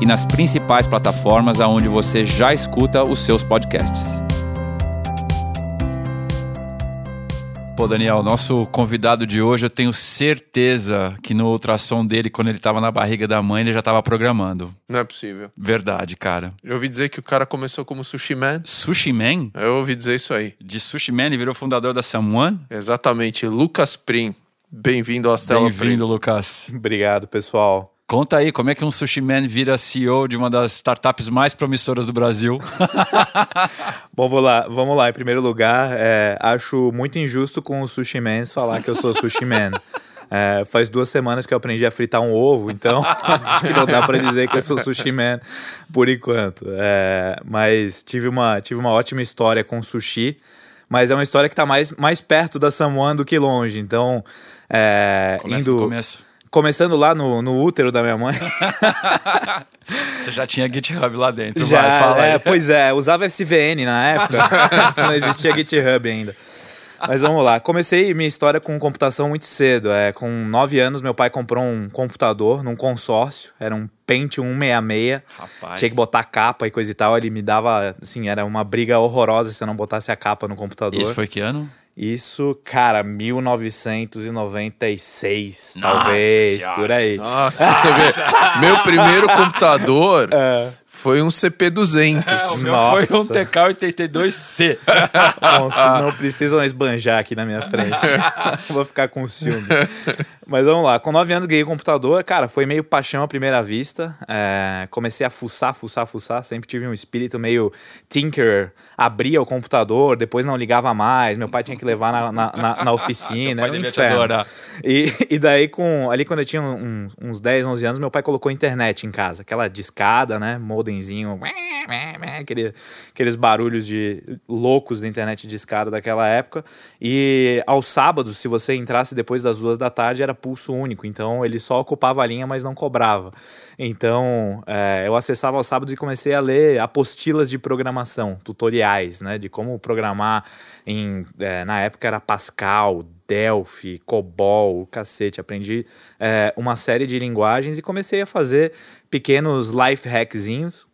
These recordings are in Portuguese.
e nas principais plataformas aonde você já escuta os seus podcasts. Pô, Daniel, nosso convidado de hoje, eu tenho certeza que no ultrassom dele, quando ele estava na barriga da mãe, ele já estava programando. Não é possível. Verdade, cara. Eu ouvi dizer que o cara começou como sushi man. Sushi Man? Eu ouvi dizer isso aí. De Sushi Man, ele virou fundador da Someone? Exatamente. Lucas Prim. Bem-vindo à Stella Bem-vindo, Lucas. Obrigado, pessoal. Conta aí, como é que um sushi man vira CEO de uma das startups mais promissoras do Brasil? Bom, vou lá, vamos lá. Em primeiro lugar, é, acho muito injusto com os sushi man falar que eu sou sushi man. É, faz duas semanas que eu aprendi a fritar um ovo, então acho que não dá para dizer que eu sou sushi man por enquanto. É, mas tive uma, tive uma ótima história com sushi, mas é uma história que está mais, mais perto da Samoan do que longe. Então, é, Começa indo, do começo. Começando lá no, no útero da minha mãe. Você já tinha GitHub lá dentro, Já, vai, fala é, aí. pois é, usava SVN na época, não existia GitHub ainda. Mas vamos lá, comecei minha história com computação muito cedo. É, com 9 anos, meu pai comprou um computador num consórcio, era um Pentium 166. Rapaz. Tinha que botar capa e coisa e tal. Ele me dava, assim, era uma briga horrorosa se eu não botasse a capa no computador. Isso foi que ano? Isso, cara, 1996, Nossa talvez, Senhora. por aí. Nossa, você vê. Meu primeiro computador É. foi um CP200. O meu Nossa. foi um TK-82C. Monstros não precisam esbanjar aqui na minha frente. Vou ficar com ciúme. Mas vamos lá. Com 9 anos ganhei computador. Cara, foi meio paixão à primeira vista. É, comecei a fuçar, fuçar, fuçar. Sempre tive um espírito meio tinker. Abria o computador, depois não ligava mais. Meu pai tinha que levar na, na, na- na oficina. Era um inferno. E, e daí, com, ali quando eu tinha uns, uns 10, 11 anos, meu pai colocou internet em casa. Aquela discada, né? Modemzinho. Aquele, aqueles barulhos de loucos da internet discada daquela época. E aos sábados, se você entrasse depois das duas da tarde, era pulso único. Então, ele só ocupava a linha, mas não cobrava. Então, é, eu acessava aos sábados e comecei a ler apostilas de programação, tutoriais, né? De como programar em... é, na época era Pascal, Delphi, COBOL, cacete. Aprendi é, uma série de linguagens e comecei a fazer pequenos life hackzinhos.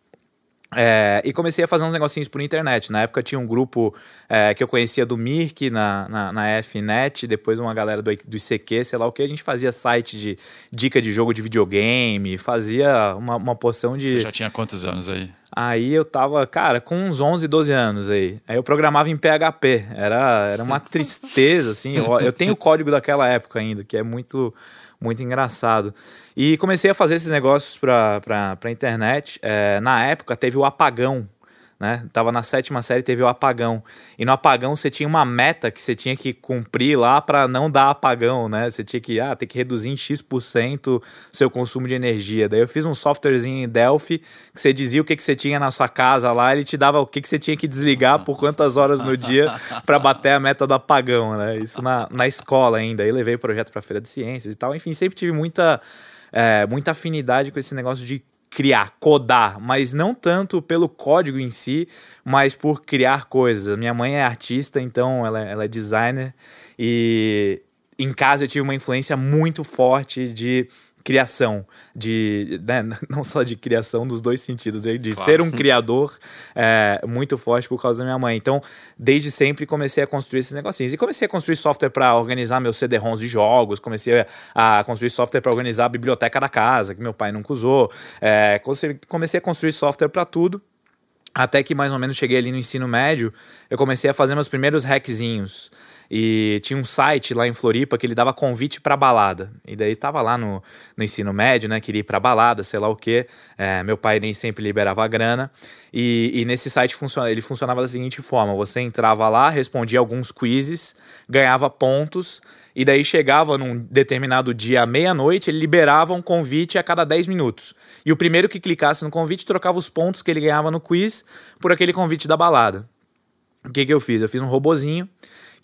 É, e comecei a fazer uns negocinhos por internet. Na época tinha um grupo é, que eu conhecia do Mirk na, na, na FNet, depois uma galera do, do ICQ, sei lá o que. A gente fazia site de dica de jogo de videogame, fazia uma, uma porção de. Você já tinha quantos anos aí? Aí eu tava, cara, com uns 11, 12 anos aí. Aí eu programava em PHP. Era, era uma tristeza, assim. Eu, eu tenho o código daquela época ainda, que é muito, muito engraçado. E comecei a fazer esses negócios pra, pra, pra internet. É, na época teve o apagão. Né? Tava na sétima série, teve o apagão. E no apagão você tinha uma meta que você tinha que cumprir lá para não dar apagão, né? Você tinha que, ah, ter que reduzir em X% seu consumo de energia. Daí eu fiz um softwarezinho em Delphi que você dizia o que, que você tinha na sua casa lá, ele te dava o que, que você tinha que desligar por quantas horas no dia para bater a meta do apagão, né? Isso na, na escola ainda. Aí levei o projeto para Feira de Ciências e tal. Enfim, sempre tive muita, é, muita afinidade com esse negócio de criar, codar, mas não tanto pelo código em si, mas por criar coisas. Minha mãe é artista, então ela, ela é designer e em casa eu tive uma influência muito forte de criação, de né, não só de criação dos dois sentidos, de, de Claro. ser um criador é, muito forte por causa da minha mãe. Então, desde sempre comecei a construir esses negocinhos e comecei a construir software para organizar meus CD-ROMs de jogos, comecei a construir software para organizar a biblioteca da casa que meu pai nunca usou, é, comecei- comecei a construir software para tudo. Até que mais ou menos cheguei ali no ensino médio, eu comecei a fazer meus primeiros hackzinhos. E tinha um site lá em Floripa que ele dava convite para balada. E daí tava lá no, no ensino médio, né? Queria ir pra balada, sei lá o quê. É, meu pai nem sempre liberava grana. E, e nesse site ele funcionava da seguinte forma: você entrava lá, respondia alguns quizzes, ganhava pontos, e daí chegava num determinado dia à meia-noite, ele liberava um convite a cada 10 minutos. E o primeiro que clicasse no convite trocava os pontos que ele ganhava no quiz por aquele convite da balada. O que, que eu fiz? Eu fiz um robozinho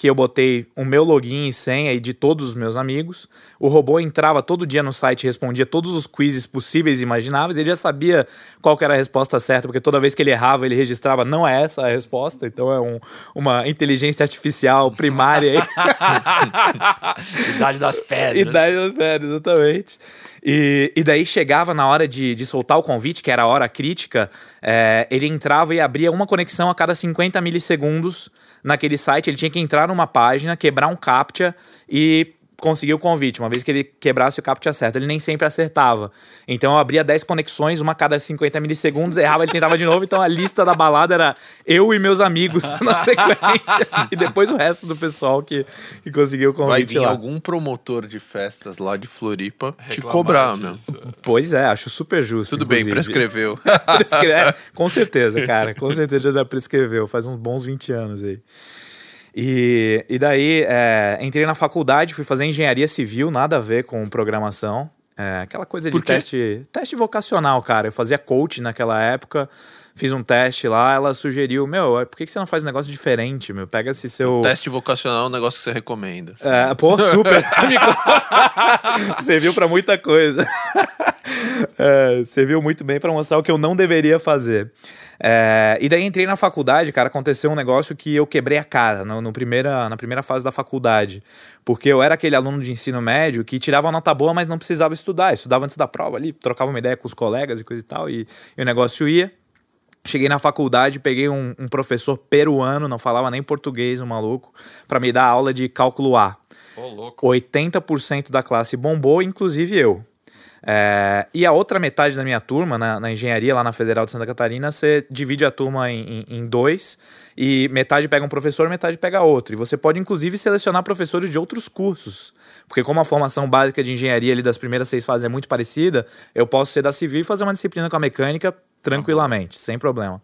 que eu botei o meu login e senha aí de todos os meus amigos. O robô entrava todo dia no site, respondia todos os quizzes possíveis e imagináveis. Ele já sabia qual era a resposta certa, porque toda vez que ele errava, ele registrava não é essa a resposta. Então é um, uma inteligência artificial primária. Idade das pedras. Idade das pedras, exatamente. E, e daí chegava na hora de, de soltar o convite, que era a hora crítica, é, ele entrava e abria uma conexão a cada 50 milissegundos naquele site. Ele tinha que entrar numa página, quebrar um CAPTCHA e conseguir o convite. Uma vez que ele quebrasse o CAPTCHA certo, ele nem sempre acertava. Então eu abria 10 conexões, uma a cada 50 milissegundos, errava, ele tentava de novo. Então a lista da balada era eu e meus amigos na sequência. e depois o resto do pessoal que, que conseguiu o convite. Vai vir lá. algum promotor de festas lá de Floripa te cobrar, meu. Pois é, acho super justo. Tudo bem, inclusive. prescreveu. Prescre- é, com certeza, cara. Com certeza já prescreveu. Faz uns bons 20 anos aí. E, e daí é, entrei na faculdade, fui fazer engenharia civil, nada a ver com programação. É, aquela coisa de teste, teste vocacional, cara. Eu fazia coach naquela época, fiz um teste lá, ela sugeriu, meu, por que que você não faz um negócio diferente, meu? Pega esse seu... Teste vocacional é um negócio que você recomenda. assim. É, pô, super. Serviu pra muita coisa. É, serviu muito bem pra mostrar o que eu não deveria fazer. É, e daí entrei na faculdade, cara, aconteceu um negócio que eu quebrei a cara no, no primeira, na primeira fase da faculdade. Porque eu era aquele aluno de ensino médio que tirava nota boa, mas não precisava estudar. Estudava antes da prova ali, trocava uma ideia com os colegas e coisa e tal, e, e o negócio ia. Cheguei na faculdade, peguei um, um professor peruano, não falava nem português, um maluco, pra me dar aula de cálculo A. Louco. 80% da classe bombou, inclusive eu. É, e a outra metade da minha turma, na, na engenharia lá na Federal de Santa Catarina, você divide a turma em, em- em dois e metade pega um professor, metade pega outro. E você pode, inclusive, selecionar professores de outros cursos. Porque como a formação básica de engenharia ali das primeiras seis fases é muito parecida, eu posso ser da civil e fazer uma disciplina com a mecânica tranquilamente, sem problema.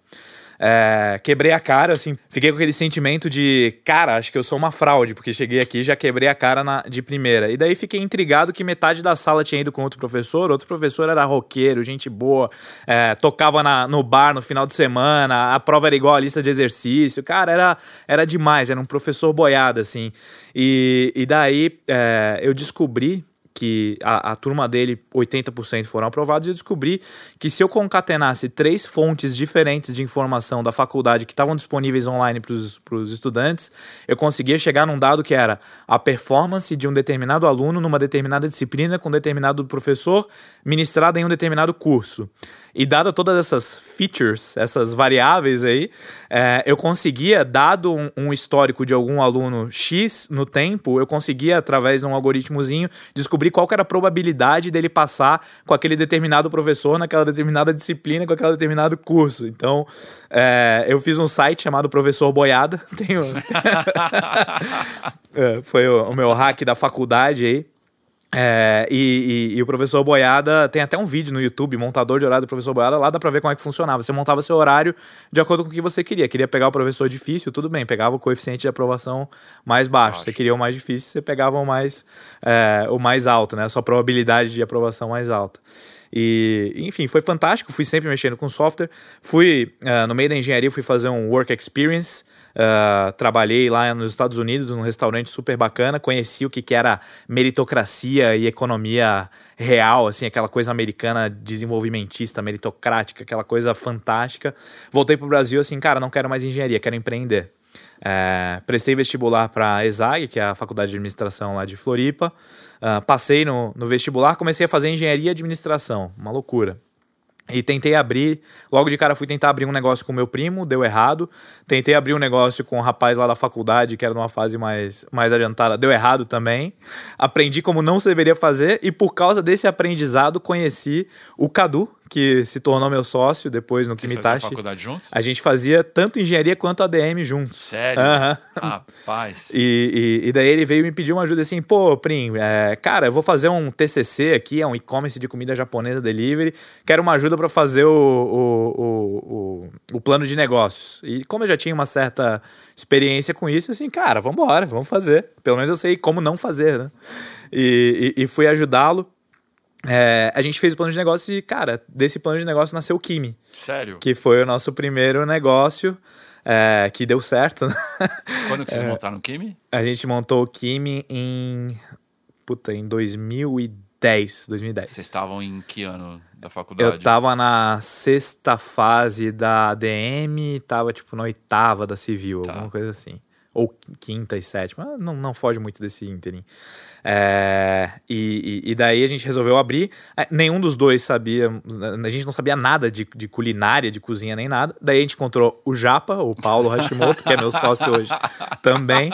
É, quebrei a cara, assim, fiquei com aquele sentimento de, cara, acho que eu sou uma fraude, porque cheguei aqui e já quebrei a cara na- de primeira. E daí fiquei intrigado que metade da sala tinha ido com outro professor, outro professor era roqueiro, gente boa, é, tocava na- no bar no final de semana, a prova era igual a lista de exercício, cara, era, era demais, era um professor boiado, assim. E, e daí é, eu descobri que a, a turma dele, 80% foram aprovados, e eu descobri que se eu concatenasse três fontes diferentes de informação da faculdade que estavam disponíveis online para os estudantes, eu conseguia chegar num dado que era a performance de um determinado aluno numa determinada disciplina com um determinado professor ministrada em um determinado curso. E dada todas essas features, essas variáveis aí, é, eu conseguia, dado um, um histórico de algum aluno X no tempo, eu conseguia, através de um algoritmozinho, descobrir qual era a probabilidade dele passar com aquele determinado professor naquela determinada disciplina, com aquele determinado curso. Então, é, eu fiz um site chamado Professor Boiada. Tenho... É, foi o, o meu hack da faculdade aí. É, e, e- e o professor Boiada tem até um vídeo no YouTube, montador de horário do professor Boiada, lá dá pra ver como é que funcionava. Você montava seu horário de acordo com o que você queria. Queria pegar o professor difícil, tudo bem, pegava o coeficiente de aprovação mais baixo. Você queria o mais difícil, você pegava o mais, é, o mais alto, né? A sua probabilidade de aprovação mais alta. E, enfim, foi fantástico. Fui sempre mexendo com software. Fui, eh, no meio da engenharia, fui fazer um work experience. Eh, trabalhei lá nos Estados Unidos, num restaurante super bacana. Conheci o que, que era meritocracia e economia real, assim, aquela coisa americana desenvolvimentista, meritocrática, aquela coisa fantástica. Voltei pro Brasil, assim, cara, não quero mais engenharia, quero empreender. É, prestei vestibular para a ESAG, que é a Faculdade de Administração lá de Floripa. Ah, passei no, no vestibular, comecei a fazer engenharia e administração, uma loucura. E tentei abrir, logo de cara fui tentar abrir um negócio com meu primo, deu errado. Tentei abrir um negócio com um rapaz lá da faculdade, que era numa fase mais, mais adiantada, deu errado também. Aprendi como não se deveria fazer e por causa desse aprendizado conheci o Cadu, que se tornou meu sócio depois no Kimitachi. faculdade juntos? A gente fazia tanto engenharia quanto ADM juntos. Sério? Aham. Rapaz. E, e, e daí ele veio me pedir uma ajuda assim, pô, Prim, é, cara, eu vou fazer um TCC aqui, é um e-commerce de comida japonesa delivery, quero uma ajuda para fazer o, o, o, o, o plano de negócios. E como eu já tinha uma certa experiência com isso, assim, cara, vamos embora, vamos fazer. Pelo menos eu sei como não fazer, né? E, e, e fui ajudá-lo. É, a gente fez o plano de negócio e, cara, desse plano de negócio nasceu o Kimi, Sério? que foi o nosso primeiro negócio, é, que deu certo, né? Quando que vocês É. montaram o Kimi? A gente montou o Kimi em. Puta, em 2010. 2010. Vocês estavam em que ano da faculdade? Eu tava na sexta fase da ADM, tava tipo na oitava da civil, Tá. alguma coisa assim. Ou quinta e sétima, não, não foge muito desse ínterim. É, e, e- daí a gente resolveu abrir. É, Nenhum dos dois sabia, a gente não sabia nada de, de culinária, de cozinha nem nada. Daí a gente encontrou o Japa, o Paulo Hashimoto, que é meu sócio hoje também.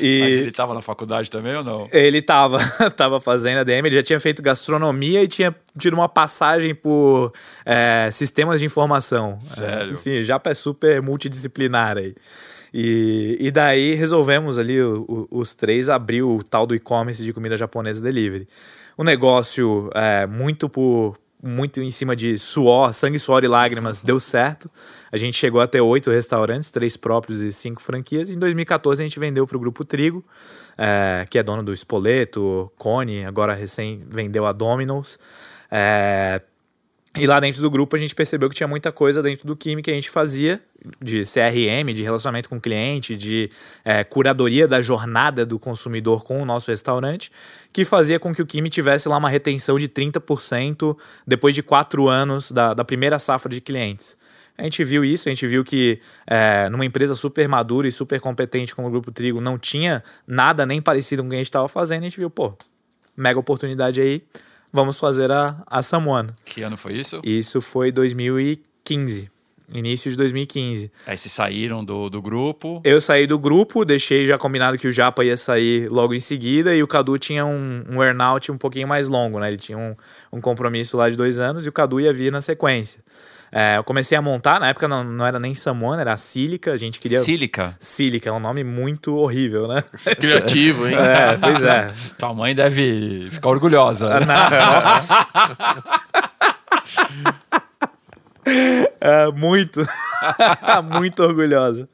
E... Mas ele tava na faculdade também ou não? Ele tava, tava fazendo ADM, ele já tinha feito gastronomia e tinha tido uma passagem por é, sistemas de informação. Sério? É, sim, já é super multidisciplinar aí. E, e daí resolvemos ali, o- o- os três, abrir o tal do e-commerce de comida japonesa delivery. O negócio, é, muito por muito em cima de suor, sangue, suor e lágrimas, deu certo. A gente chegou a ter oito restaurantes, três próprios e cinco franquias. Em 2014 a gente vendeu para o Grupo Trigo, é, que é dono do Spoleto, Cone, agora recém vendeu a Domino's. É, e lá dentro do grupo a gente percebeu que tinha muita coisa dentro do Kimi que a gente fazia, de CRM, de relacionamento com o cliente, de é, curadoria da jornada do consumidor com o nosso restaurante, que fazia com que o Kimi tivesse lá uma retenção de 30% depois de quatro anos da, da primeira safra de clientes. A gente viu isso, a gente viu que é, numa empresa super madura e super competente como o Grupo Trigo não tinha nada nem parecido com o que a gente estava fazendo, a gente viu, pô, mega oportunidade aí, vamos fazer a, a Someone. Que ano foi isso? Isso foi 2015, início de 2015. Aí vocês saíram do, do grupo. Eu saí do grupo, deixei já combinado que o Japa ia sair logo em seguida e o Cadu tinha um, um earnout um pouquinho mais longo, né? Ele tinha um, um compromisso lá de dois anos e o Cadu ia vir na sequência. É, eu comecei a montar, na época não, não era nem Samuana, era a Sílica, a gente queria... Sílica. Sílica, é um nome muito horrível, né? Criativo, hein? É, pois é. Tua mãe deve ficar orgulhosa. né? Nossa. É, muito. muito orgulhosa.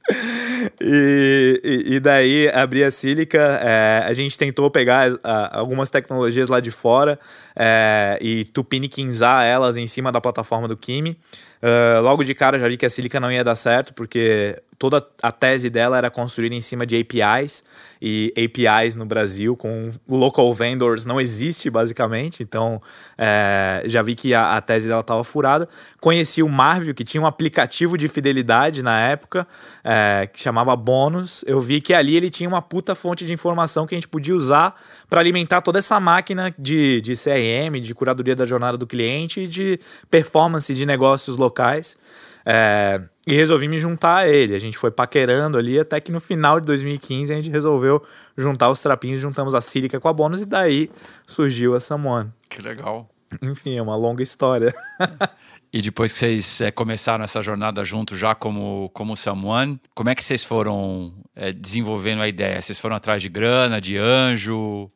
E, e, e daí, abrir a Sílica, é, a gente tentou pegar a- algumas tecnologias lá de fora é, e tupiniquinzar elas em cima da plataforma do Kimi. Ah, logo de cara já vi que a Sílica não ia dar certo, porque toda a tese dela era construir em cima de APIs, e APIs no Brasil com local vendors não existe basicamente, então é, já vi que a, a tese dela estava furada. Conheci o Marvel, que tinha um aplicativo de fidelidade na época, é, que chamava Bônus. Eu vi que ali ele tinha uma puta fonte de informação que a gente podia usar para alimentar toda essa máquina de, de CRM, de curadoria da jornada do cliente e de performance de negócios locais. É, e resolvi me juntar a ele. A gente foi paquerando ali até que no final de 2015 a gente resolveu juntar os trapinhos, juntamos a Sílica com a bônus e daí surgiu a Samuan. Que legal. Enfim, é uma longa história. E depois que vocês é, começaram essa jornada junto já como, como Someone, como é que vocês foram é, desenvolvendo a ideia? Vocês foram atrás de grana, de anjo?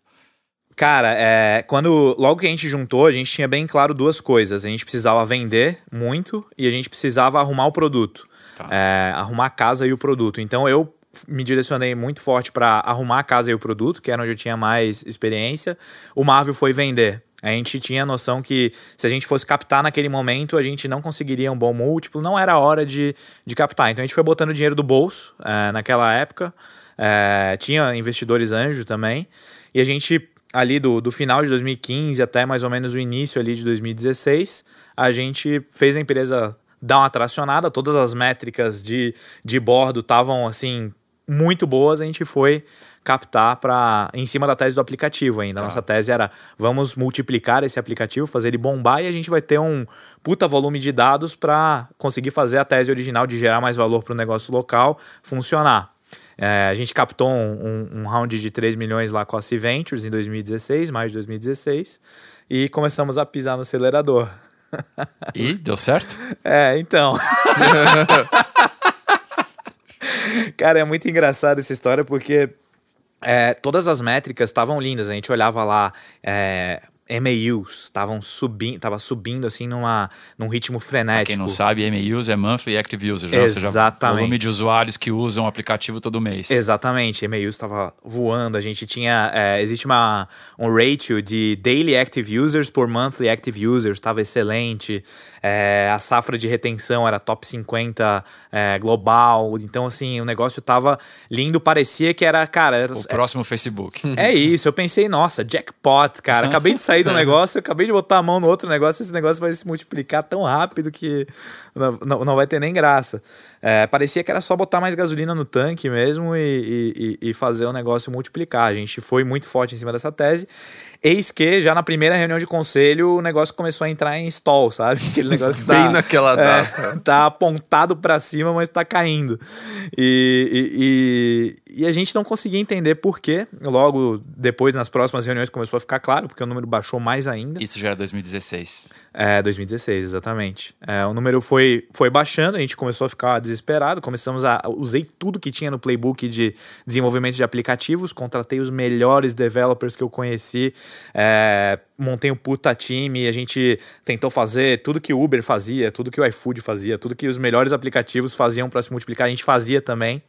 Cara, é, quando logo que a gente juntou, a gente tinha bem claro duas coisas. A gente precisava vender muito e a gente precisava arrumar o produto. Tá. É, arrumar a casa e o produto. Então eu me direcionei muito forte para arrumar a casa e o produto, que era onde eu tinha mais experiência. O Marvel foi vender. A gente tinha a noção que se a gente fosse captar naquele momento, a gente não conseguiria um bom múltiplo, não era hora de, de captar. Então a gente foi botando dinheiro do bolso é, naquela época. É, tinha investidores anjo também. E a gente, ali do, do final de 2015 até mais ou menos o início ali de 2016, a gente fez a empresa dar uma tracionada, todas as métricas de, de bordo estavam assim muito boas, a gente foi captar para em cima da tese do aplicativo ainda. A Nossa tese era vamos multiplicar esse aplicativo, fazer ele bombar e a gente vai ter um puta volume de dados para conseguir fazer a tese original de gerar mais valor para o negócio local funcionar. É, a gente captou um, um, um round de 3 milhões lá com a C Ventures em 2016, mais de 2016, e começamos a pisar no acelerador. E deu certo? É, então. Cara, é muito engraçado essa história porque é, todas as métricas estavam lindas. A gente olhava lá. É, MAUs estavam subindo, tava subindo assim numa, num ritmo frenético. Pra quem não sabe, MAUs é Monthly Active Users, né? Exatamente. o volume de usuários que usam o aplicativo todo mês. Exatamente, MAUs estava voando. A gente tinha, é, existe uma, um ratio de Daily Active Users por Monthly Active Users, estava excelente. É, a safra de retenção era top 50 é, global. Então, assim, o negócio tava lindo, parecia que era, cara... Era, o próximo Facebook. É isso, eu pensei, nossa, jackpot, cara. Acabei de sair sair do negócio, eu acabei de botar a mão no outro negócio, esse negócio vai se multiplicar tão rápido que não, não, não vai ter nem graça. É, parecia que era só botar mais gasolina no tanque mesmo e, e, e fazer o negócio multiplicar. A gente foi muito forte em cima dessa tese. Eis que já na primeira reunião de conselho o negócio começou a entrar em stall, sabe? Aquele negócio que tá, Bem naquela é, data. tá apontado para cima, mas tá caindo. E, e, e, a gente não conseguia entender por quê. Logo depois, nas próximas reuniões, começou a ficar claro, porque o número baixou mais ainda. Isso já era 2016. É, 2016, exatamente. É, o número foi, foi baixando, a gente começou a ficar desesperado, começamos a. Usei tudo que tinha no playbook de desenvolvimento de aplicativos, contratei os melhores developers que eu conheci é, montei um puta time, a gente tentou fazer tudo que o Uber fazia, tudo que o iFood fazia, tudo que os melhores aplicativos faziam para se multiplicar, a gente fazia também.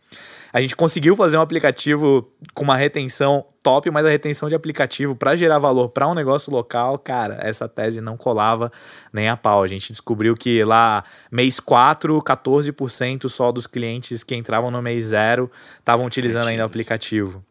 A gente conseguiu fazer um aplicativo com uma retenção top, mas a retenção de aplicativo para gerar valor para um negócio local, cara, essa tese não colava nem a pau. A gente descobriu que lá, mês 4, 14% só dos clientes que entravam no mês 0 estavam utilizando ainda o aplicativo.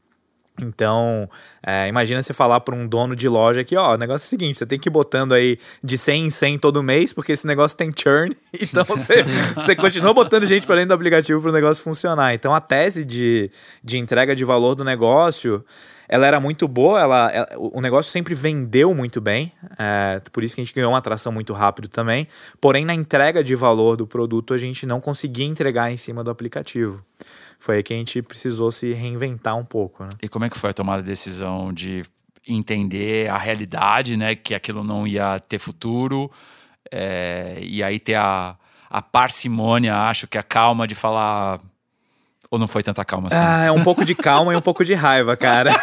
Então, é, imagina você falar para um dono de loja que, ó, o negócio é o seguinte, você tem que ir botando aí de 100 em 100 todo mês, porque esse negócio tem churn, então você, você continua botando gente para dentro do aplicativo para o negócio funcionar. Então, a tese de, de entrega de valor do negócio, ela era muito boa, ela, ela o negócio sempre vendeu muito bem, é, por isso que a gente ganhou uma atração muito rápido também, porém, na entrega de valor do produto, a gente não conseguia entregar em cima do aplicativo foi aí que a gente precisou se reinventar um pouco. Né? E como é que foi a tomada de decisão de entender a realidade, né? Que aquilo não ia ter futuro, é, e aí ter a, a parcimônia, acho que a calma de falar ou não foi tanta calma assim? Ah, é um pouco de calma e um pouco de raiva, cara.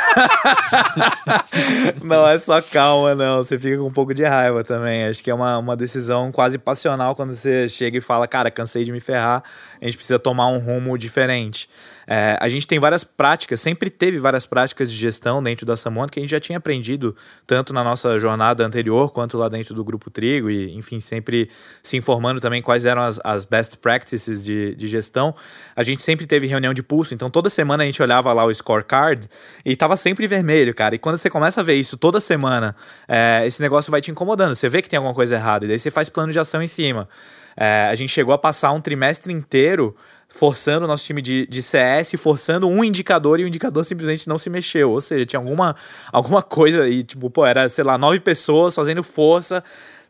não é só calma, não. Você fica com um pouco de raiva também. Acho que é uma, uma decisão quase passional quando você chega e fala, cara, cansei de me ferrar, a gente precisa tomar um rumo diferente. É, a gente tem várias práticas, sempre teve várias práticas de gestão dentro da Samon que a gente já tinha aprendido tanto na nossa jornada anterior quanto lá dentro do Grupo Trigo e, enfim, sempre se informando também quais eram as, as best practices de, de gestão. A gente sempre teve reunião de pulso, então toda semana a gente olhava lá o scorecard e tava sempre vermelho, cara. E quando você começa a ver isso toda semana, é, esse negócio vai te incomodando. Você vê que tem alguma coisa errada e daí você faz plano de ação em cima. É, a gente chegou a passar um trimestre inteiro forçando o nosso time de, de CS, forçando um indicador e o indicador simplesmente não se mexeu. Ou seja, tinha alguma, alguma coisa aí, tipo, pô, era, sei lá, nove pessoas fazendo força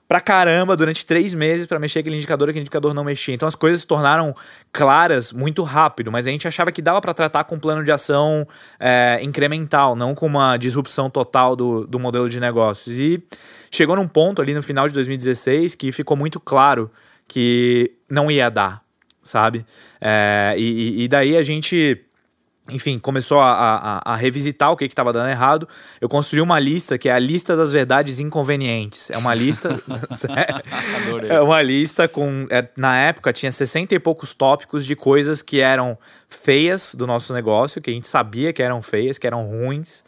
pra caramba durante três meses para mexer aquele indicador e aquele indicador não mexia. Então as coisas se tornaram claras muito rápido, mas a gente achava que dava para tratar com um plano de ação é, incremental, não com uma disrupção total do, do modelo de negócios. E chegou num ponto ali no final de 2016 que ficou muito claro que não ia dar sabe? É, e, e daí a gente enfim, começou a, a, a, revisitar o que estava dando errado. Eu construí uma lista que é a lista das verdades inconvenientes. É uma lista. é uma lista com. É, na época tinha 60 e poucos tópicos de coisas que eram feias do nosso negócio, que a gente sabia que eram feias, que eram ruins.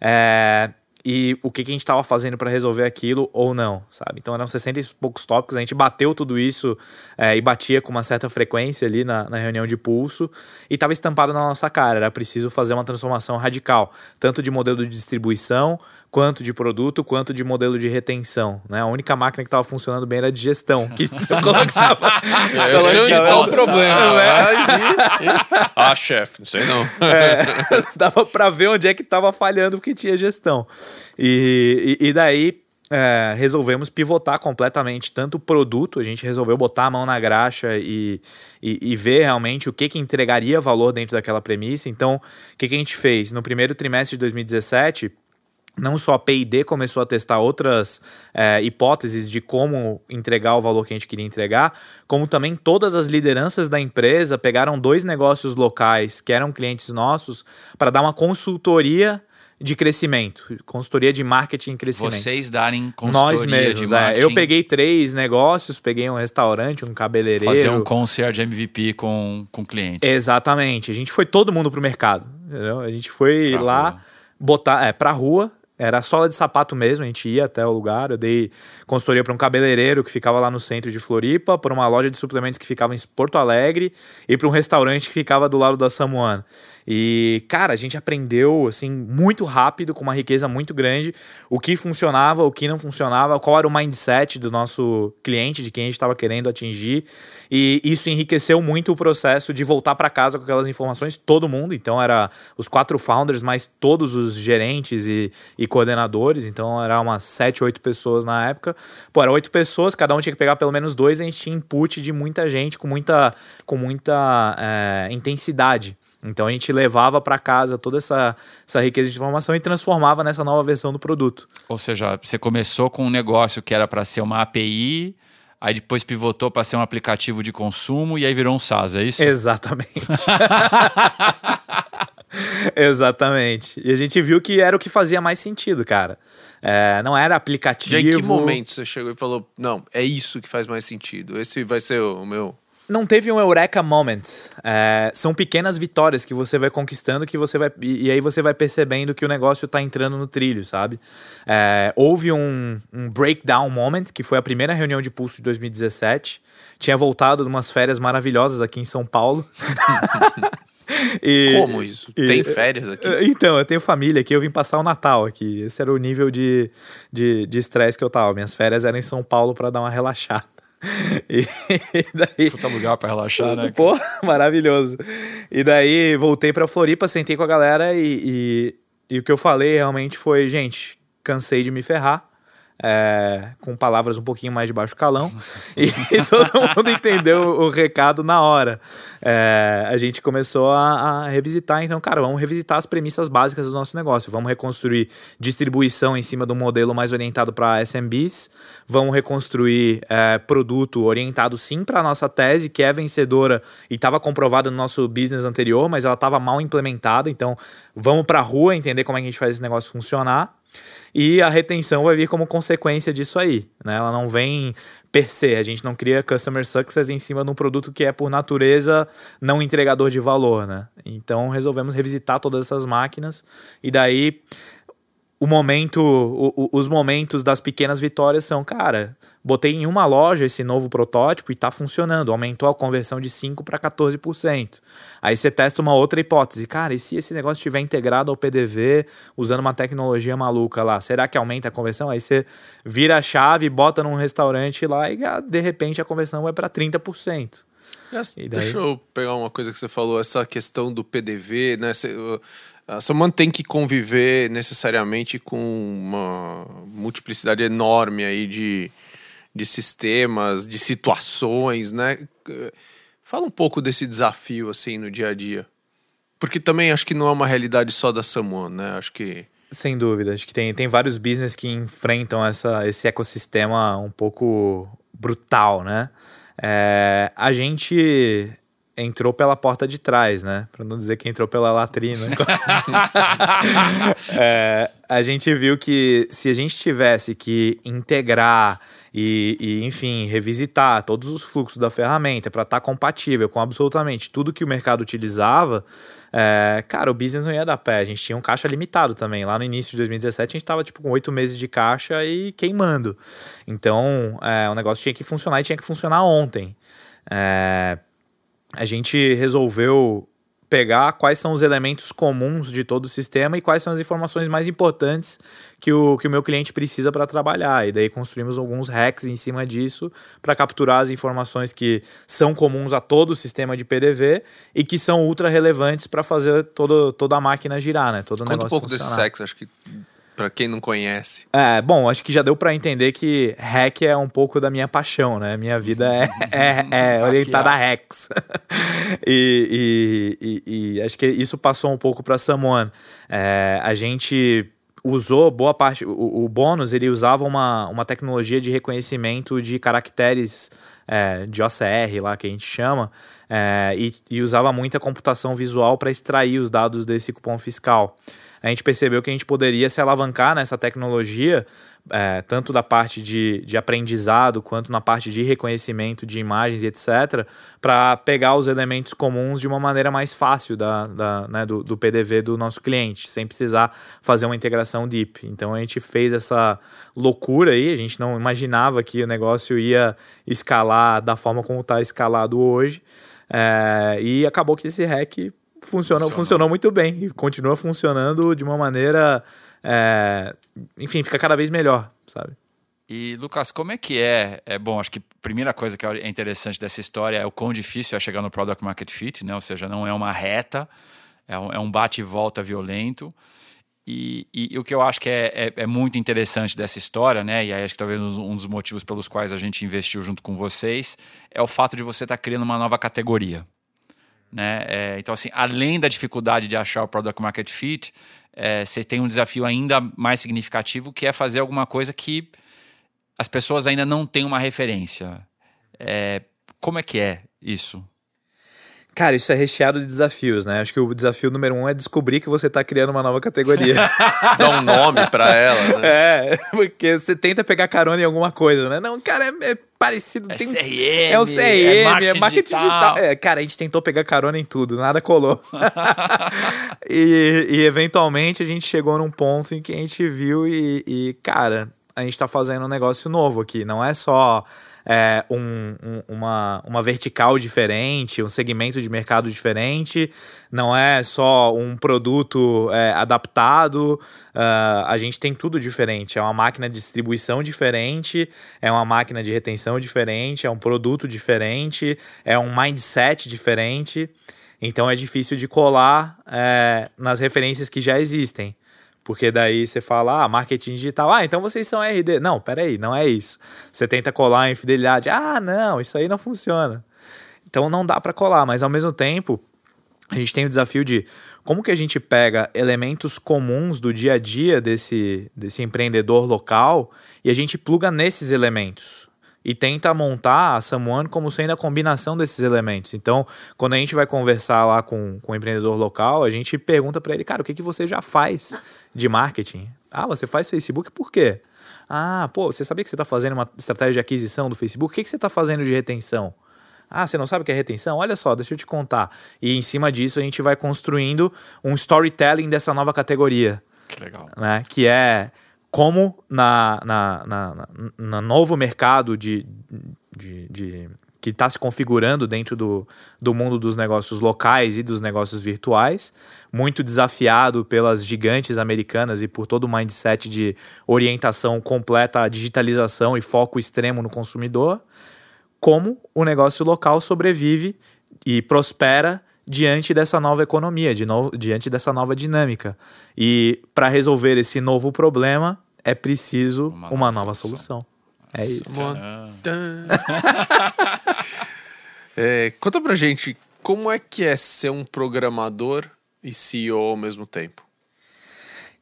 É, e o que, que a gente estava fazendo para resolver aquilo ou não, sabe? Então eram 60 e poucos tópicos, a gente bateu tudo isso é, e batia com uma certa frequência ali na, na reunião de pulso e estava estampado na nossa cara, era preciso fazer uma transformação radical, tanto de modelo de distribuição quanto de produto, quanto de modelo de retenção. Né? A única máquina que estava funcionando bem era de gestão, que eu colocava. eu sei onde tá o problema. Mas e... Ah, chefe, não sei não. É, dava para ver onde é que estava falhando porque tinha gestão. E, e, e daí é, resolvemos pivotar completamente tanto o produto, a gente resolveu botar a mão na graxa e, e, e, ver realmente o que, que entregaria valor dentro daquela premissa. Então, o que, que a gente fez? No primeiro trimestre de 2017, não só a P&D começou a testar outras é, hipóteses de como entregar o valor que a gente queria entregar, como também todas as lideranças da empresa pegaram dois negócios locais que eram clientes nossos para dar uma consultoria de crescimento, consultoria de marketing e crescimento. Vocês darem consultoria Nós mesmos, de é. marketing. Eu peguei três negócios, peguei um restaurante, um cabeleireiro. Fazer um concierge MVP com, com cliente. Exatamente. A gente foi todo mundo pro mercado, entendeu? A gente foi Pra lá rua. botar, é, pra rua, era sola de sapato mesmo, a gente ia até o lugar. Eu dei consultoria para um cabeleireiro que ficava lá no centro de Floripa, para uma loja de suplementos que ficava em Porto Alegre e para um restaurante que ficava do lado da Samoana. E, cara, a gente aprendeu, assim, muito rápido, com uma riqueza muito grande, o que funcionava, o que não funcionava, qual era o mindset do nosso cliente, de quem a gente estava querendo atingir. E isso enriqueceu muito o processo de voltar para casa com aquelas informações, todo mundo. Então, era os quatro founders, mais todos os gerentes e, e coordenadores. Então, era umas sete, oito pessoas na época. Pô, era oito pessoas, cada um tinha que pegar pelo menos dois, a gente tinha input de muita gente, com muita, com muita é, intensidade. Então a gente levava para casa toda essa, essa riqueza de informação e transformava nessa nova versão do produto. Ou seja, você começou com um negócio que era para ser uma API, aí depois pivotou para ser um aplicativo de consumo e aí virou um SaaS, é isso? Exatamente. Exatamente. E a gente viu que era o que fazia mais sentido, cara. É, não era aplicativo. E em que momento você chegou e falou: não, é isso que faz mais sentido? Esse vai ser o meu. Não teve um eureka moment. É, são pequenas vitórias que você vai conquistando que você vai e, e aí você vai percebendo que o negócio está entrando no trilho, sabe? É, houve um, um breakdown moment que foi a primeira reunião de pulso de 2017. Tinha voltado de umas férias maravilhosas aqui em São Paulo. E, Como isso? E, Tem férias aqui? Então, eu tenho família aqui, eu vim passar o Natal aqui. Esse era o nível de estresse de, de que eu tava. Minhas férias eram em São Paulo para dar uma relaxada. E daí. Puta lugar pra relaxar, né? Pô, maravilhoso. E daí voltei pra Floripa, sentei com a galera e, e, e o que eu falei realmente foi: gente, cansei de me ferrar. É, com palavras um pouquinho mais de baixo calão, e, todo mundo entendeu o recado na hora. É, a gente começou a, a, revisitar, então, cara, vamos revisitar as premissas básicas do nosso negócio. Vamos reconstruir distribuição em cima do modelo mais orientado para SMBs, vamos reconstruir é, produto orientado sim para a nossa tese, que é vencedora e estava comprovada no nosso business anterior, mas ela estava mal implementada. Então, vamos para a rua entender como é que a gente faz esse negócio funcionar e a retenção vai vir como consequência disso aí, né? Ela não vem per se, a gente não cria customer success em cima de um produto que é por natureza não entregador de valor, né? Então resolvemos revisitar todas essas máquinas e daí o momento, o, o, os momentos das pequenas vitórias são, cara, botei em uma loja esse novo protótipo e está funcionando, aumentou a conversão de 5 para 14%. Aí você testa uma outra hipótese, cara, e se esse negócio estiver integrado ao PDV, usando uma tecnologia maluca lá, será que aumenta a conversão? Aí você vira a chave, bota num restaurante lá e ah, de repente a conversão vai para 30%. Daí... Deixa eu pegar uma coisa que você falou, essa questão do PDV, né? A Saman tem que conviver necessariamente com uma multiplicidade enorme aí de, de sistemas, de situações, né? Fala um pouco desse desafio assim no dia a dia. Porque também acho que não é uma realidade só da Samuan, né? Acho que sem dúvida, acho que tem, tem vários business que enfrentam essa, esse ecossistema um pouco brutal, né? É, a gente entrou pela porta de trás, né? Para não dizer que entrou pela latrina. é, a gente viu que se a gente tivesse que integrar e, e enfim, revisitar todos os fluxos da ferramenta para estar tá compatível com absolutamente tudo que o mercado utilizava, é, cara, o business não ia dar pé. A gente tinha um caixa limitado também. Lá no início de 2017, a gente estava tipo, com oito meses de caixa e queimando. Então, é, o negócio tinha que funcionar e tinha que funcionar ontem. É, a gente resolveu pegar quais são os elementos comuns de todo o sistema e quais são as informações mais importantes que o, que o meu cliente precisa para trabalhar. E daí construímos alguns hacks em cima disso para capturar as informações que são comuns a todo o sistema de PDV e que são ultra relevantes para fazer todo, toda a máquina girar, né? Todo Conta um pouco funcionar. desses hacks, acho que para quem não conhece. É, bom, acho que já deu para entender que hack é um pouco da minha paixão, né? Minha vida é, é, é orientada a hacks. e, e, e, e, acho que isso passou um pouco para Samuan. É, a gente usou boa parte. O, o bônus ele usava uma, uma tecnologia de reconhecimento de caracteres é, de OCR lá que a gente chama, é, e, e, usava muita computação visual para extrair os dados desse cupom fiscal. A gente percebeu que a gente poderia se alavancar nessa tecnologia é, tanto da parte de, de aprendizado quanto na parte de reconhecimento de imagens e etc., para pegar os elementos comuns de uma maneira mais fácil da, da, né, do, do PDV do nosso cliente, sem precisar fazer uma integração deep. Então a gente fez essa loucura aí, a gente não imaginava que o negócio ia escalar da forma como está escalado hoje, é, e acabou que esse hack funcionou, funcionou muito bem e continua funcionando de uma maneira é, enfim, fica cada vez melhor, sabe? E, Lucas, como é que é? É bom, acho que a primeira coisa que é interessante dessa história é o quão difícil é chegar no Product Market Fit, né? Ou seja, não é uma reta, é um, é um bate e volta violento. E, e, e, o que eu acho que é, é, é, muito interessante dessa história, né? E aí acho que talvez um dos motivos pelos quais a gente investiu junto com vocês é o fato de você estar tá criando uma nova categoria. Né? É, então, assim, além da dificuldade de achar o Product Market Fit, é, você tem um desafio ainda mais significativo que é fazer alguma coisa que as pessoas ainda não têm uma referência. É, como é que é isso? Cara, isso é recheado de desafios, né? Acho que o desafio número um é descobrir que você está criando uma nova categoria. Dá um nome para ela, né? É, porque você tenta pegar carona em alguma coisa, né? Não, cara, é, é parecido. É tem, CRM, é o CRM, é marketing, é marketing digital. digital. É, cara, a gente tentou pegar carona em tudo, nada colou. e, e, eventualmente a gente chegou num ponto em que a gente viu e, e cara, a gente está fazendo um negócio novo aqui. Não é só é, um, um, uma, uma vertical diferente, um segmento de mercado diferente, não é só um produto é, adaptado, uh, a gente tem tudo diferente. É uma máquina de distribuição diferente, é uma máquina de retenção diferente, é um produto diferente, é um mindset diferente. Então é difícil de colar é, nas referências que já existem. Porque daí você fala, ah, marketing digital, ah, então vocês são RD. Não, peraí, não é isso. Você tenta colar em fidelidade, ah, não, isso aí não funciona. Então não dá para colar, mas ao mesmo tempo, a gente tem o desafio de como que a gente pega elementos comuns do dia a dia desse, desse empreendedor local e a gente pluga nesses elementos e tenta montar a Samuano como sendo a combinação desses elementos. Então, quando a gente vai conversar lá com, com o empreendedor local, a gente pergunta para ele, cara, o que, que você já faz de marketing? Ah, você faz Facebook por quê? Ah, pô, você sabia que você está fazendo uma estratégia de aquisição do Facebook? O que, que você está fazendo de retenção? Ah, você não sabe o que é retenção? Olha só, deixa eu te contar. E em cima disso a gente vai construindo um storytelling dessa nova categoria. Que legal. Né? Que é como na, na, na, na novo mercado de, de, de que está se configurando dentro do, do mundo dos negócios locais e dos negócios virtuais, muito desafiado pelas gigantes americanas e por todo o mindset de orientação completa à digitalização e foco extremo no consumidor, como o negócio local sobrevive e prospera diante dessa nova economia, de novo, diante dessa nova dinâmica. E para resolver esse novo problema, é preciso uma, uma nova, solução. solução. É isso. é, conta pra gente como é que é ser um programador e CEO ao mesmo tempo.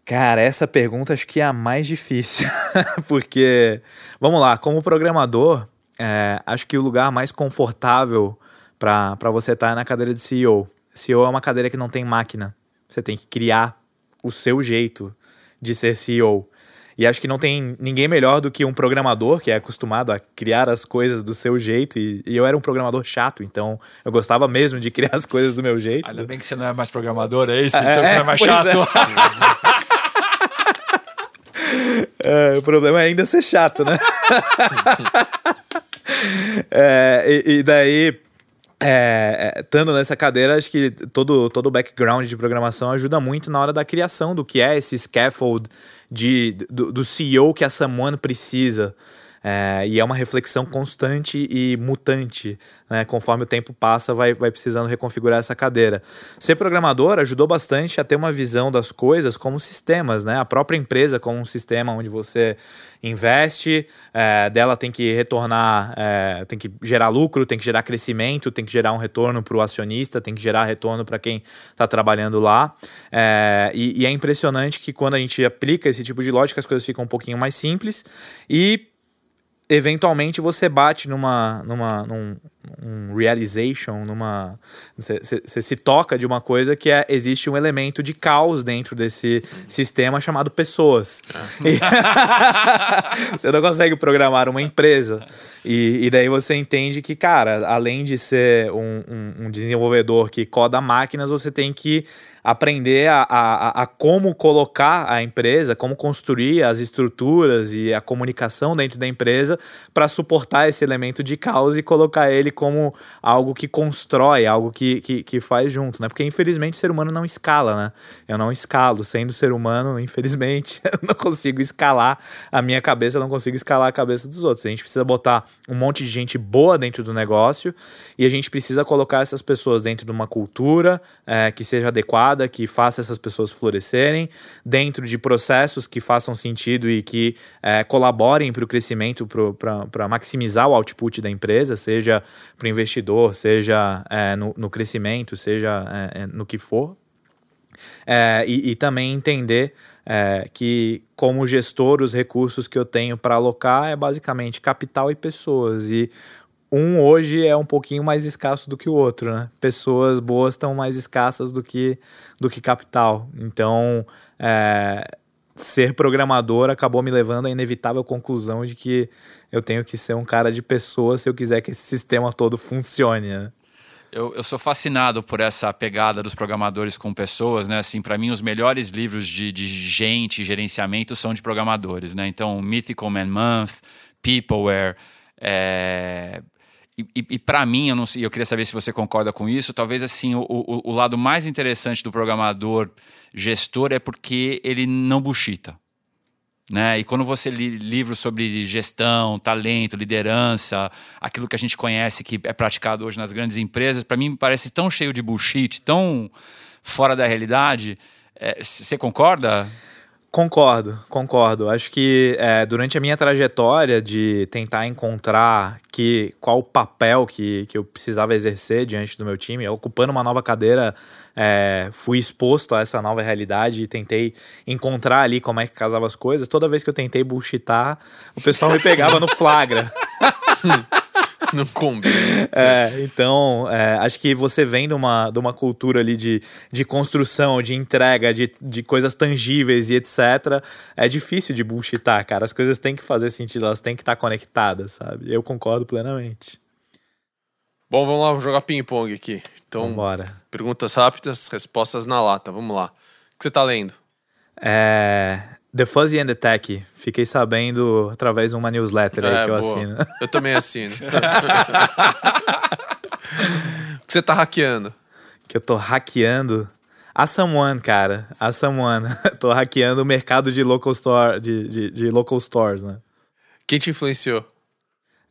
Cara, essa pergunta acho que é a mais difícil. Porque, vamos lá, como programador, é, acho que o lugar mais confortável para você estar tá é na cadeira de CEO. CEO é uma cadeira que não tem máquina. Você tem que criar o seu jeito de ser CEO. E acho que não tem ninguém melhor do que um programador que é acostumado a criar as coisas do seu jeito. E, e, eu era um programador chato, então eu gostava mesmo de criar as coisas do meu jeito. Ainda bem que você não é mais programador, é isso? É, então você é mais chato. É. é, o problema é ainda ser chato, né? É, e, e, daí, é, estando nessa cadeira, acho que todo, todo o background de programação ajuda muito na hora da criação do que é esse scaffold de, do, do CEO que a Someone precisa. É, e é uma reflexão constante e mutante. Né? Conforme o tempo passa, vai, vai precisando reconfigurar essa cadeira. Ser programador ajudou bastante a ter uma visão das coisas como sistemas, né? A própria empresa como um sistema onde você investe, é, dela tem que retornar, é, tem que gerar lucro, tem que gerar crescimento, tem que gerar um retorno para o acionista, tem que gerar retorno para quem está trabalhando lá. É, e, e é impressionante que quando a gente aplica esse tipo de lógica, as coisas ficam um pouquinho mais simples e eventualmente você bate numa, numa num, um realization, numa você se toca de uma coisa que é existe um elemento de caos dentro desse sistema chamado pessoas. É. você não consegue programar uma empresa e, e daí você entende que cara, além de ser um, um, um desenvolvedor que coda máquinas, você tem que aprender a, a, a, como colocar a empresa, como construir as estruturas e a comunicação dentro da empresa para suportar esse elemento de caos e colocar ele como algo que constrói, algo que, que, que faz junto, né? Porque infelizmente o ser humano não escala, né? Eu não escalo, sendo ser humano, infelizmente, eu não consigo escalar a minha cabeça, não consigo escalar a cabeça dos outros. A gente precisa botar um monte de gente boa dentro do negócio e a gente precisa colocar essas pessoas dentro de uma cultura é, que seja adequada que faça essas pessoas florescerem, dentro de processos que façam sentido e que é, colaborem para o crescimento, para maximizar o output da empresa, seja para o investidor, seja é, no, no, crescimento, seja é, é no que for. É, e, e, também entender é, que, como gestor, os recursos que eu tenho para alocar é basicamente capital e pessoas. E um hoje é um pouquinho mais escasso do que o outro, né? Pessoas boas estão mais escassas do que, do que capital. Então, é, ser programador acabou me levando à inevitável conclusão de que eu tenho que ser um cara de pessoas se eu quiser que esse sistema todo funcione. Né? Eu, eu, sou fascinado por essa pegada dos programadores com pessoas, né? Assim, para mim, os melhores livros de, de gente, gerenciamento, são de programadores, né? Então, Mythical Man Month, Peopleware, é, e, e, e para mim, eu, não, eu queria saber se você concorda com isso, talvez assim, o, o, o lado mais interessante do programador gestor é porque ele não buchita. Né? E quando você lê livros sobre gestão, talento, liderança, aquilo que a gente conhece que é praticado hoje nas grandes empresas, para mim parece tão cheio de bullshit, tão fora da realidade. É, você concorda? Concordo, concordo. Acho que é, durante a minha trajetória de tentar encontrar que qual o papel que, que eu precisava exercer diante do meu time, ocupando uma nova cadeira, é, fui exposto a essa nova realidade e tentei encontrar ali como é que casava as coisas. Toda vez que eu tentei bullshitar, o pessoal me pegava no flagra. Não combina. É, então, é, acho que você vem de uma, de uma cultura ali de, de construção, de entrega, de, de coisas tangíveis e etc. É difícil de bullshitar, cara. As coisas têm que fazer sentido, elas têm que estar conectadas, sabe? Eu concordo plenamente. Bom, vamos lá jogar ping-pong aqui. Então, Vambora. perguntas rápidas, respostas na lata. Vamos lá. O que você tá lendo? É, The Fuzzy and the Tech. Fiquei sabendo através de uma newsletter é, aí que eu boa. assino. Eu também assino. o que você tá hackeando? Que eu tô hackeando? A Someone, cara. A Someone. tô hackeando o mercado de local store, de, de, de local stores, né? Quem te influenciou?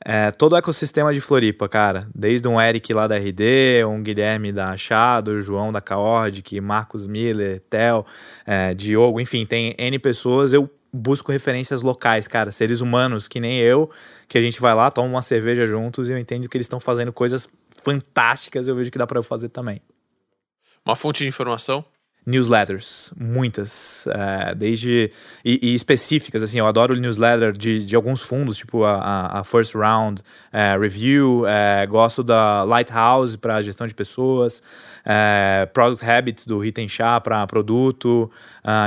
É, todo o ecossistema de Floripa, cara. Desde um Eric lá da RD, um Guilherme da Achado, João da Caordic, Marcos Miller, Tel, é, Diogo, enfim, tem N pessoas. Eu busco referências locais, cara. Seres humanos que nem eu, que a gente vai lá, toma uma cerveja juntos e eu entendo que eles estão fazendo coisas fantásticas. Eu vejo que dá para eu fazer também. Uma fonte de informação? Newsletters, muitas, é, desde e, e, específicas, assim, eu adoro newsletter de, de alguns fundos, tipo a, a First Round é, Review, é, gosto da Lighthouse para gestão de pessoas, Product Habits do Riten Chá para produto,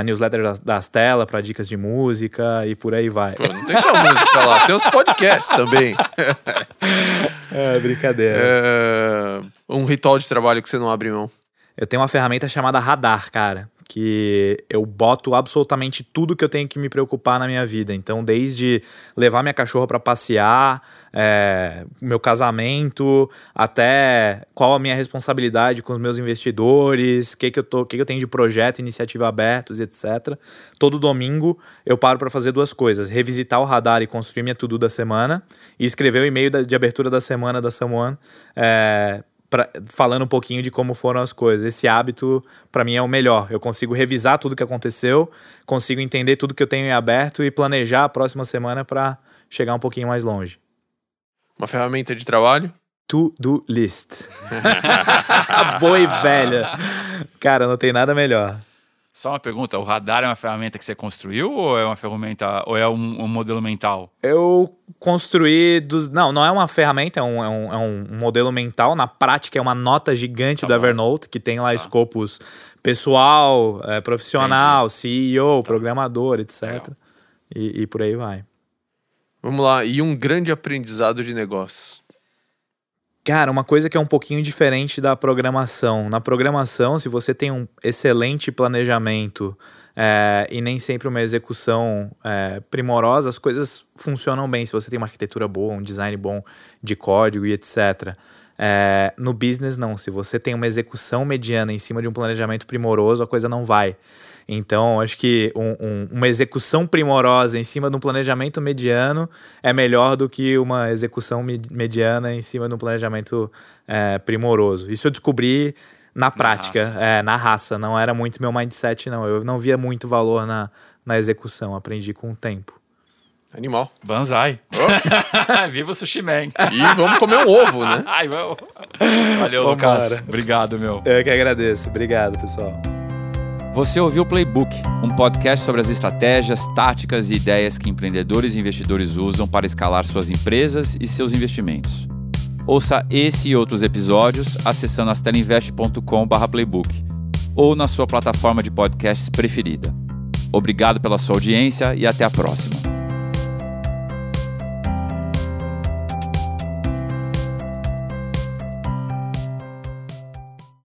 newsletter das, das telas para dicas de música e por aí vai. Pô, não tem só música lá, tem os podcasts também. é, brincadeira. É, um ritual de trabalho que você não abre mão. Eu tenho uma ferramenta chamada Radar, cara, que eu boto absolutamente tudo que eu tenho que me preocupar na minha vida. Então, desde levar minha cachorra para passear, é, meu casamento, até qual a minha responsabilidade com os meus investidores, o que, que, eu que, que eu tenho de projeto, iniciativa abertos, etc. Todo domingo eu paro para fazer duas coisas: revisitar o radar e construir minha tudo da semana, e escrever o e-mail de abertura da semana da Someone. É, pra, falando um pouquinho de como foram as coisas. Esse hábito, para mim, é o melhor. Eu consigo revisar tudo que aconteceu, consigo entender tudo que eu tenho em aberto e planejar a próxima semana para chegar um pouquinho mais longe. Uma ferramenta de trabalho? To-do list. Boa e velha. Cara, não tem nada melhor. Só uma pergunta, o radar é uma ferramenta que você construiu ou é uma ferramenta ou é um, um modelo mental? Eu construí dos. Não, não é uma ferramenta, é um, é um, é um modelo mental. Na prática, é uma nota gigante tá do bom. Evernote, que tem lá tá. escopos pessoal, é, profissional, Entendi. CEO, tá. programador, etc. E, e por aí vai. Vamos lá, e um grande aprendizado de negócios. Cara, uma coisa que é um pouquinho diferente da programação. Na programação, se você tem um excelente planejamento é, e nem sempre uma execução é, primorosa, as coisas funcionam bem. Se você tem uma arquitetura boa, um design bom de código e etc. É, no business, não. Se você tem uma execução mediana em cima de um planejamento primoroso, a coisa não vai. Então, acho que um, um, uma execução primorosa em cima de um planejamento mediano é melhor do que uma execução mediana em cima de um planejamento é, primoroso. Isso eu descobri na prática, na raça. É, na raça. Não era muito meu mindset, não. Eu não via muito valor na, na execução. Aprendi com o tempo. Animal. Banzai. Oh. Viva o Sushi Man. E vamos comer um ovo, né? Ai, Valeu, Lucas. Obrigado, meu. Eu que agradeço. Obrigado, pessoal. Você ouviu o Playbook, um podcast sobre as estratégias, táticas e ideias que empreendedores e investidores usam para escalar suas empresas e seus investimentos. Ouça esse e outros episódios acessando astelinvest.com/playbook ou na sua plataforma de podcasts preferida. Obrigado pela sua audiência e até a próxima.